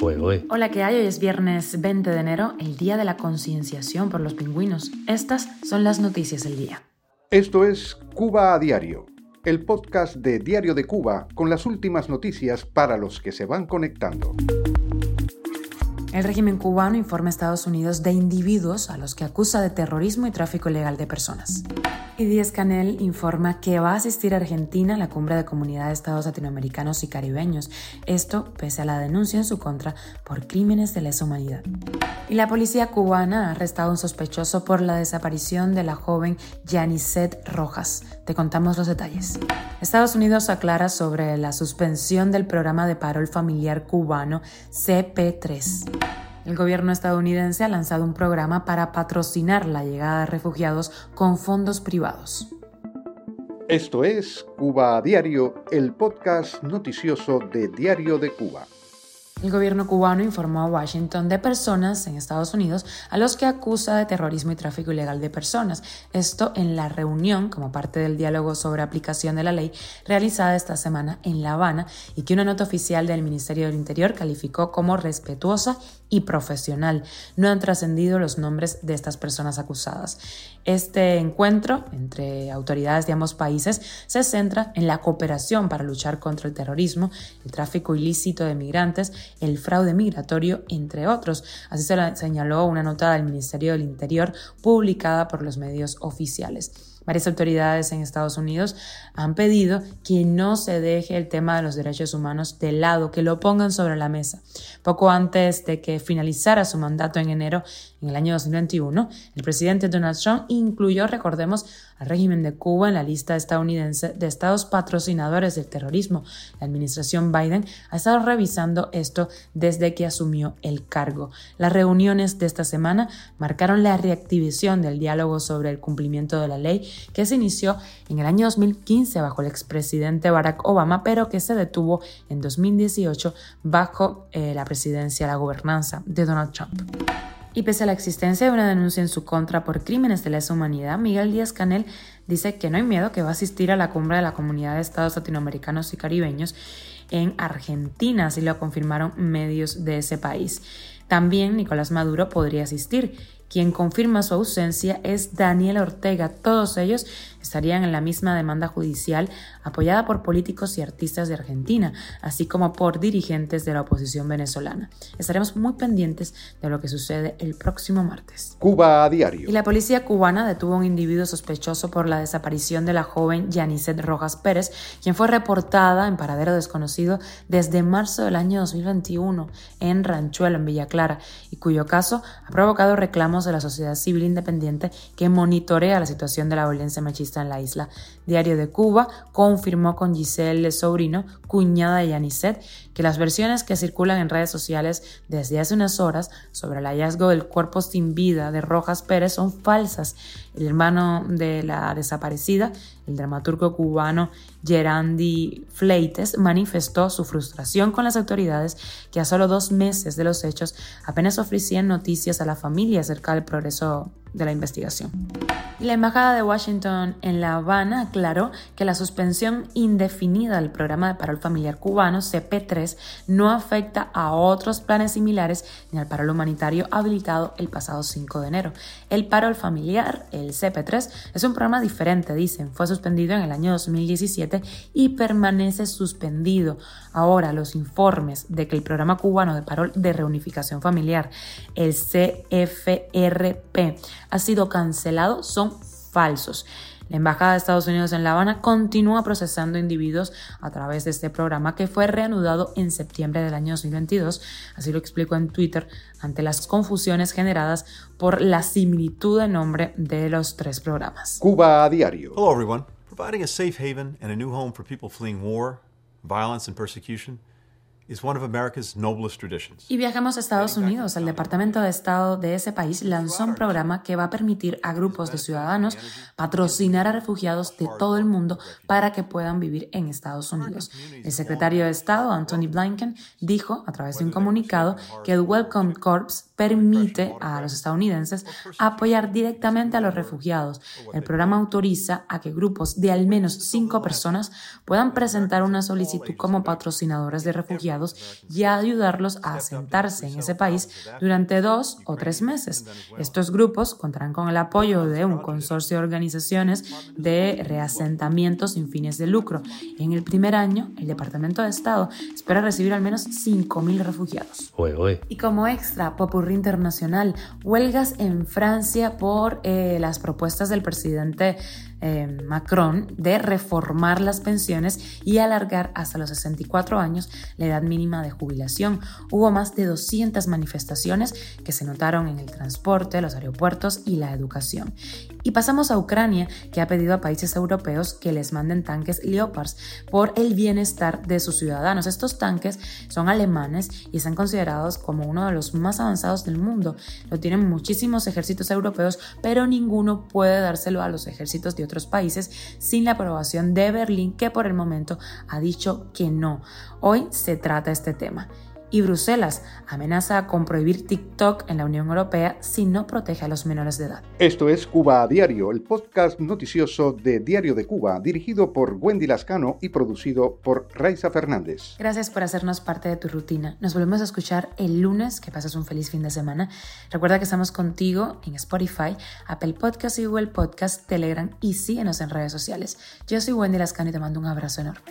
Hola, ¿qué hay? Hoy es viernes 20 de enero, el día de la concienciación por los pingüinos. Estas son las noticias del día. Esto es Cuba a Diario, el podcast de Diario de Cuba con las últimas noticias para los que se van conectando. El régimen cubano informa a Estados Unidos de individuos a los que acusa de terrorismo y tráfico ilegal de personas. Y Díaz Canel informa que va a asistir a Argentina a la cumbre de comunidad de estados latinoamericanos y caribeños, esto pese a la denuncia en su contra por crímenes de lesa humanidad. Y la policía cubana ha arrestado a un sospechoso por la desaparición de la joven Yanisette Rojas. Te contamos los detalles. Estados Unidos aclara sobre la suspensión del programa de parol familiar cubano CP3. El gobierno estadounidense ha lanzado un programa para patrocinar la llegada de refugiados con fondos privados. Esto es Cuba a Diario, el podcast noticioso de Diario de Cuba. El gobierno cubano informó a Washington de personas en Estados Unidos a los que acusa de terrorismo y tráfico ilegal de personas. Esto en la reunión como parte del diálogo sobre aplicación de la ley realizada esta semana en La Habana y que una nota oficial del Ministerio del Interior calificó como respetuosa y profesional. No han trascendido los nombres de estas personas acusadas. Este encuentro entre autoridades de ambos países se centra en la cooperación para luchar contra el terrorismo, el tráfico ilícito de migrantes, el fraude migratorio, entre otros. Así se señaló una nota del Ministerio del Interior publicada por los medios oficiales. Varias autoridades en Estados Unidos han pedido que no se deje el tema de los derechos humanos de lado, que lo pongan sobre la mesa. Poco antes de que finalizara su mandato en enero, en el año 2021, el presidente Donald Trump incluyó, recordemos, al régimen de Cuba en la lista estadounidense de estados patrocinadores del terrorismo. La administración Biden ha estado revisando esto desde que asumió el cargo. Las reuniones de esta semana marcaron la reactivación del diálogo sobre el cumplimiento de la ley que se inició en el año 2015 bajo el expresidente Barack Obama, pero que se detuvo en 2018 bajo eh, la presidencia, la gobernanza de Donald Trump. Y pese a la existencia de una denuncia en su contra por crímenes de lesa humanidad, Miguel Díaz Canel dice que no hay miedo, que va a asistir a la cumbre de la Comunidad de Estados Latinoamericanos y Caribeños en Argentina, así lo confirmaron medios de ese país. También Nicolás Maduro podría asistir. Quien confirma su ausencia es Daniel Ortega. Todos ellos estarían en la misma demanda judicial apoyada por políticos y artistas de Argentina, así como por dirigentes de la oposición venezolana. Estaremos muy pendientes de lo que sucede el próximo martes. Cuba a diario. Y la policía cubana detuvo a un individuo sospechoso por la desaparición de la joven Yanisette Rojas Pérez, quien fue reportada en paradero desconocido desde marzo del año 2021 en Ranchuelo, en Villa Clara, y cuyo caso ha provocado reclamos de la sociedad civil independiente que monitorea la situación de la violencia machista en la isla. Diario de Cuba confirmó con Giselle Sobrino, cuñada de Yanisset, que las versiones que circulan en redes sociales desde hace unas horas sobre el hallazgo del cuerpo sin vida de Rojas Pérez son falsas. El hermano de la desaparecida, el dramaturgo cubano Gerandi Fleites, manifestó su frustración con las autoridades que a solo dos meses de los hechos apenas ofrecían noticias a la familia acerca del progreso de la investigación. La Embajada de Washington en La Habana aclaró que la suspensión indefinida del programa de parol familiar cubano CP3 no afecta a otros planes similares ni al parol humanitario habilitado el pasado 5 de enero. El parol familiar, el CP3, es un programa diferente, dicen. Fue suspendido en el año 2017 y permanece suspendido. Ahora, los informes de que el programa cubano de parol de reunificación familiar, el CFRP, ha sido cancelado son falsos. La Embajada de Estados Unidos en La Habana continúa procesando individuos a través de este programa que fue reanudado en septiembre del año 2022, así lo explicó en Twitter, ante las confusiones generadas por la similitud de nombre de los tres programas. Cuba a diario. Hello everyone. Providing a safe haven and a new home for people fleeing war, violence and persecution y viajamos a Estados Unidos. El Departamento de Estado de ese país lanzó un programa que va a permitir a grupos de ciudadanos patrocinar a refugiados de todo el mundo para que puedan vivir en Estados Unidos. El secretario de Estado, Anthony Blinken, dijo a través de un comunicado que el Welcome Corps permite a los estadounidenses apoyar directamente a los refugiados. El programa autoriza a que grupos de al menos cinco personas puedan presentar una solicitud como patrocinadores de refugiados refugiados y ayudarlos a asentarse en ese país durante dos o tres meses. Estos grupos contarán con el apoyo de un consorcio de organizaciones de reasentamiento sin fines de lucro. En el primer año, el Departamento de Estado espera recibir al menos 5.000 refugiados. Y como extra, Popurrí Internacional, huelgas en Francia por eh, las propuestas del presidente eh, Macron de reformar las pensiones y alargar hasta los 64 años la edad mínima de jubilación. Hubo más de 200 manifestaciones que se notaron en el transporte, los aeropuertos y la educación. Y pasamos a Ucrania, que ha pedido a países europeos que les manden tanques Leopards por el bienestar de sus ciudadanos. Estos tanques son alemanes y están considerados como uno de los más avanzados del mundo. Lo tienen muchísimos ejércitos europeos, pero ninguno puede dárselo a los ejércitos de otros países sin la aprobación de Berlín, que por el momento ha dicho que no. Hoy se trata este tema y Bruselas amenaza con prohibir TikTok en la Unión Europea si no protege a los menores de edad. Esto es Cuba a Diario, el podcast noticioso de Diario de Cuba, dirigido por Wendy Lascano y producido por Raiza Fernández. Gracias por hacernos parte de tu rutina. Nos volvemos a escuchar el lunes, que pases un feliz fin de semana. Recuerda que estamos contigo en Spotify, Apple Podcast y Google Podcast, Telegram y síguenos en redes sociales. Yo soy Wendy Lascano y te mando un abrazo enorme.